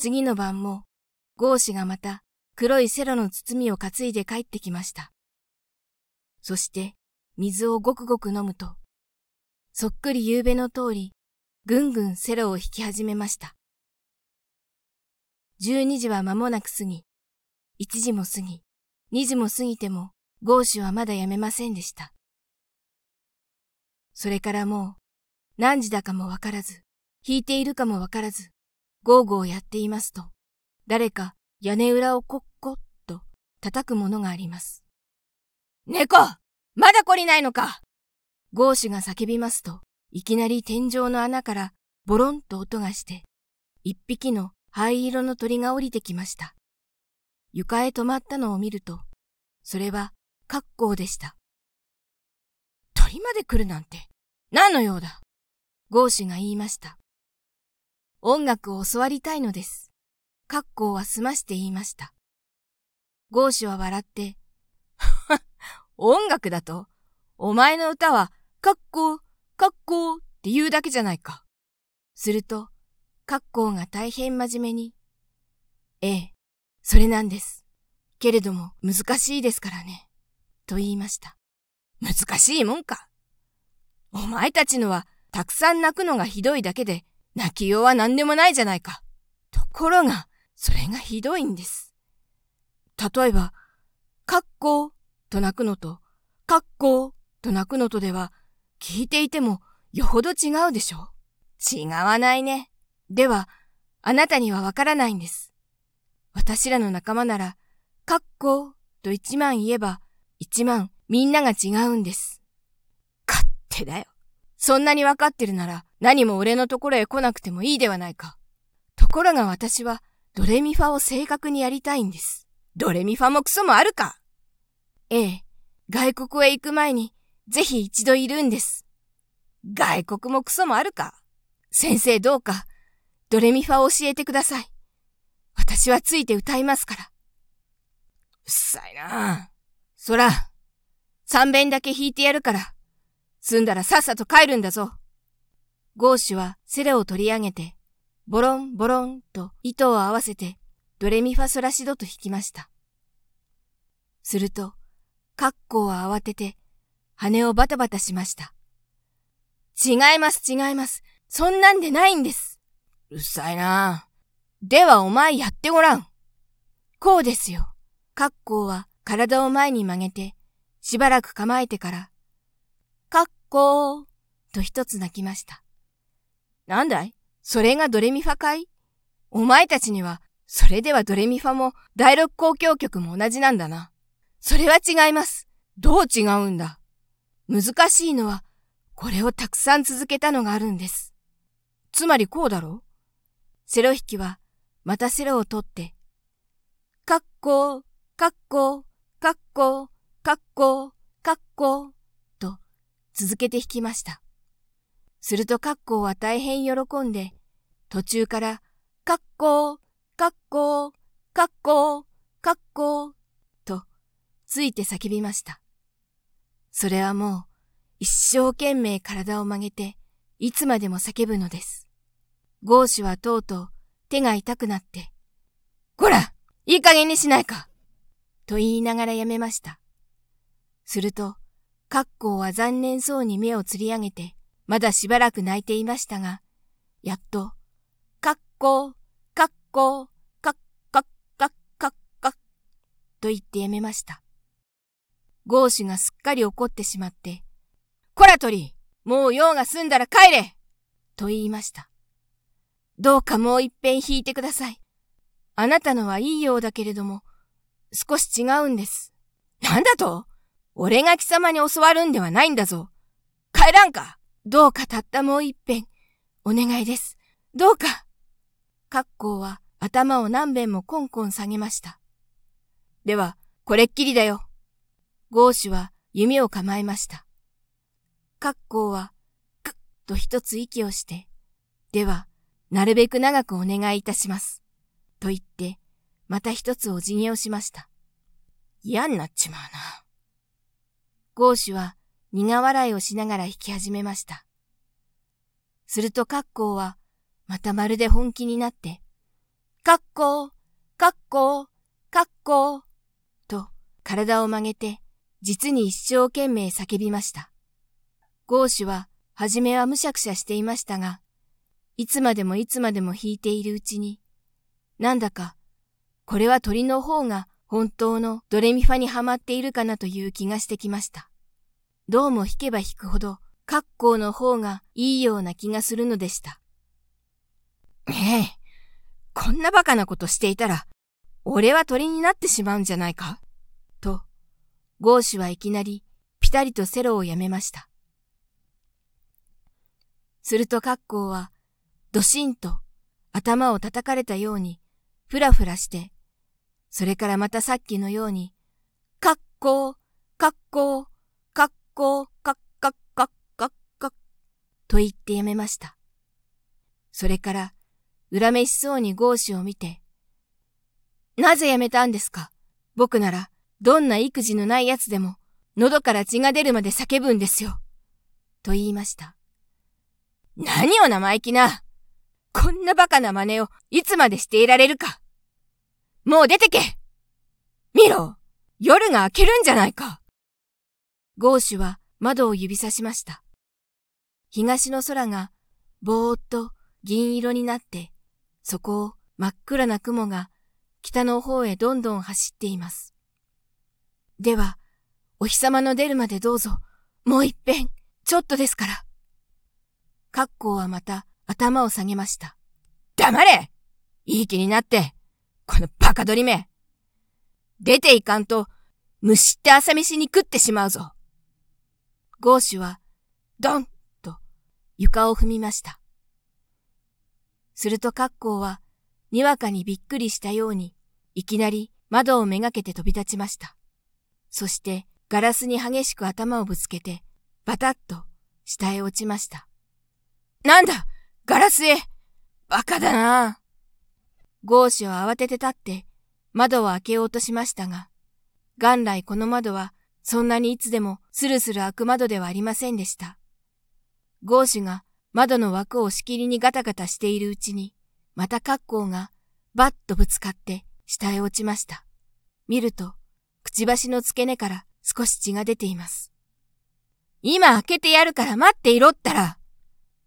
次の晩も、ゴーシがまた黒いセロの包みを担いで帰ってきました。そして、水をごくごく飲むと、そっくり夕べの通り、ぐんぐんセロを引き始めました。十二時は間もなく過ぎ、一時も過ぎ、二時も過ぎても、ゴーシはまだやめませんでした。それからもう、何時だかもわからず、弾いているかもわからず、ゴーゴーやっていますと、誰か屋根裏をコッコッと叩くものがあります。猫まだ懲りないのかゴーシュが叫びますと、いきなり天井の穴からボロンと音がして、一匹の灰色の鳥が降りてきました。床へ止まったのを見ると、それは格好でした。鳥まで来るなんて、何の用だゴーシュが言いました。音楽を教わりたいのです。格好は済まして言いました。ゴーシュは笑って、音楽だとお前の歌は、格好、格好って言うだけじゃないか。すると、格好が大変真面目に。ええ、それなんです。けれども難しいですからね。と言いました。難しいもんか。お前たちのはたくさん泣くのがひどいだけで、泣きようは何でもないじゃないか。ところが、それがひどいんです。例えば、格好と泣くのと、格好と泣くのとでは、聞いていてもよほど違うでしょ違わないね。では、あなたにはわからないんです。私らの仲間なら、かっこと一万言えば、一万みんなが違うんです。勝手だよ。そんなにわかってるなら、何も俺のところへ来なくてもいいではないか。ところが私は、ドレミファを正確にやりたいんです。ドレミファもクソもあるか？ええ、外国へ行く前に、ぜひ一度いるんです。外国もクソもあるか？先生どうか、ドレミファを教えてください。私はついて歌いますから。うっさいなそら、三遍だけ弾いてやるから、済んだらさっさと帰るんだぞ。ゴーシュはセレを取り上げて、ボロンボロンと糸を合わせて、ドレミファソラシドと弾きました。すると、カッコは慌てて、羽をバタバタしました。違います違います。そんなんでないんです。うっさいな。ではお前やってごらん。こうですよ。格好は体を前に曲げて、しばらく構えてから、格好と一つ泣きました。なんだい？それがドレミファかい？お前たちには、それではドレミファも第六交響曲も同じなんだな。それは違います。どう違うんだ？難しいのは、これをたくさん続けたのがあるんです。つまりこうだろう？セロ引きは、またセロを取って、かっこ、かっこ、かっこ、かっこ、かっこ、と続けて弾きました。するとかっこは大変喜んで、途中から、かっこ、かっこ、かっこ、かっこ、と、ついて叫びました。それはもう、一生懸命体を曲げて、いつまでも叫ぶのです。ゴーシュはとうとう手が痛くなって、こらいい加減にしないかと言いながらやめました。すると、カッコウは残念そうに目をつり上げて、まだしばらく泣いていましたが、やっと、カッコウ、カッコウ、カッカッカッカッカッと言ってやめました。ゴーシュがすっかり怒ってしまって、こら鳥もう用が済んだら帰れと言いました。どうかもう一遍弾いてください。あなたのはいいようだけれども、少し違うんです。なんだと？俺が貴様に教わるんではないんだぞ。帰らんかどうかたったもう一遍、お願いです。どうか。カッコウは頭を何遍もコンコン下げました。では、これっきりだよ。ゴーシュは弓を構えました。カッコウは、くっと一つ息をして、では、なるべく長くお願いいたします。と言って、また一つお辞儀をしました。嫌になっちまうな。ゴーシュは苦笑いをしながら弾き始めました。するとカッコウは、またまるで本気になって、かっこ、かっこ、かっこ、と体を曲げて、実に一生懸命叫びました。ゴーシュは、はじめはむしゃくしゃしていましたが、いつまでもいつまでも弾いているうちに、なんだか、これは鳥の方が本当のドレミファにはまっているかなという気がしてきました。どうも弾けば弾くほど、格好の方がいいような気がするのでした。ねえ、こんな馬鹿なことしていたら、俺は鳥になってしまうんじゃないか？と、ゴーシュはいきなりピタリとセロをやめました。すると格好は、ドシンと頭を叩かれたように、ふらふらして、それからまたさっきのように、かっこう、かっこう、かっ、かっかっかっかと言ってやめました。それから、恨めしそうにゴーシュを見て、なぜやめたんですか？僕なら、どんな育児のない奴でも、喉から血が出るまで叫ぶんですよ。と言いました。何を生意気な。こんな馬鹿な真似をいつまでしていられるか。もう出てけ見ろ夜が明けるんじゃないかゴーシュは窓を指さしました。東の空がぼーっと銀色になって、そこを真っ暗な雲が北の方へどんどん走っています。では、お日様の出るまでどうぞ、もう一遍、ちょっとですから。カッコーはまた頭を下げました。黙れいい気になって、このバカ鳥め出ていかんと、虫って朝飯に食ってしまうぞ。ゴーシュは、ドンと床を踏みました。するとカッコーは、にわかにびっくりしたように、いきなり窓をめがけて飛び立ちました。そしてガラスに激しく頭をぶつけて、バタッと下へ落ちました。なんだガラスへバカだなゴーシュは慌てて立って窓を開けようとしましたが、元来この窓はそんなにいつでもスルスル開く窓ではありませんでした。ゴーシュが窓の枠をしきりにガタガタしているうちに、また格好がバッとぶつかって下へ落ちました。見ると、くちばしの付け根から少し血が出ています。今開けてやるから待っていろったら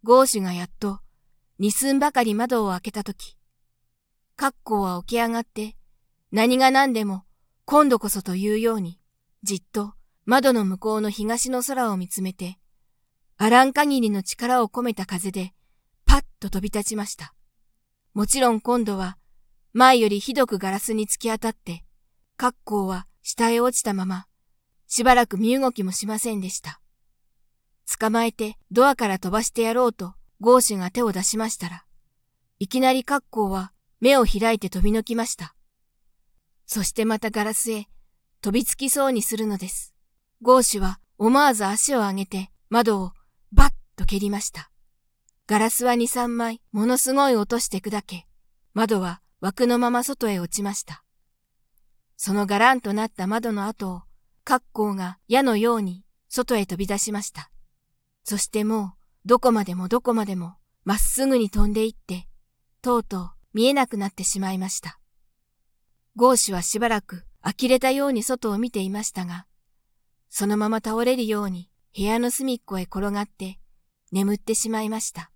ゴーシュがやっと、二寸ばかり窓を開けたとき、格好は起き上がって、何が何でも今度こそというように、じっと窓の向こうの東の空を見つめて、あらん限りの力を込めた風で、パッと飛び立ちました。もちろん今度は、前よりひどくガラスに突き当たって、格好は下へ落ちたまま、しばらく身動きもしませんでした。捕まえてドアから飛ばしてやろうとゴーシュが手を出しましたら、いきなり格好は目を開いて飛び抜きました。そしてまたガラスへ飛びつきそうにするのです。ゴーシュは思わず足を上げて窓をバッと蹴りました。ガラスは二三枚ものすごい落として砕け、窓は枠のまま外へ落ちました。そのガランとなった窓の後を、格好が矢のように外へ飛び出しました。そしてもう、どこまでもどこまでも、まっすぐに飛んでいって、とうとう見えなくなってしまいました。ゴーシュはしばらく呆れたように外を見ていましたが、そのまま倒れるように部屋の隅っこへ転がって眠ってしまいました。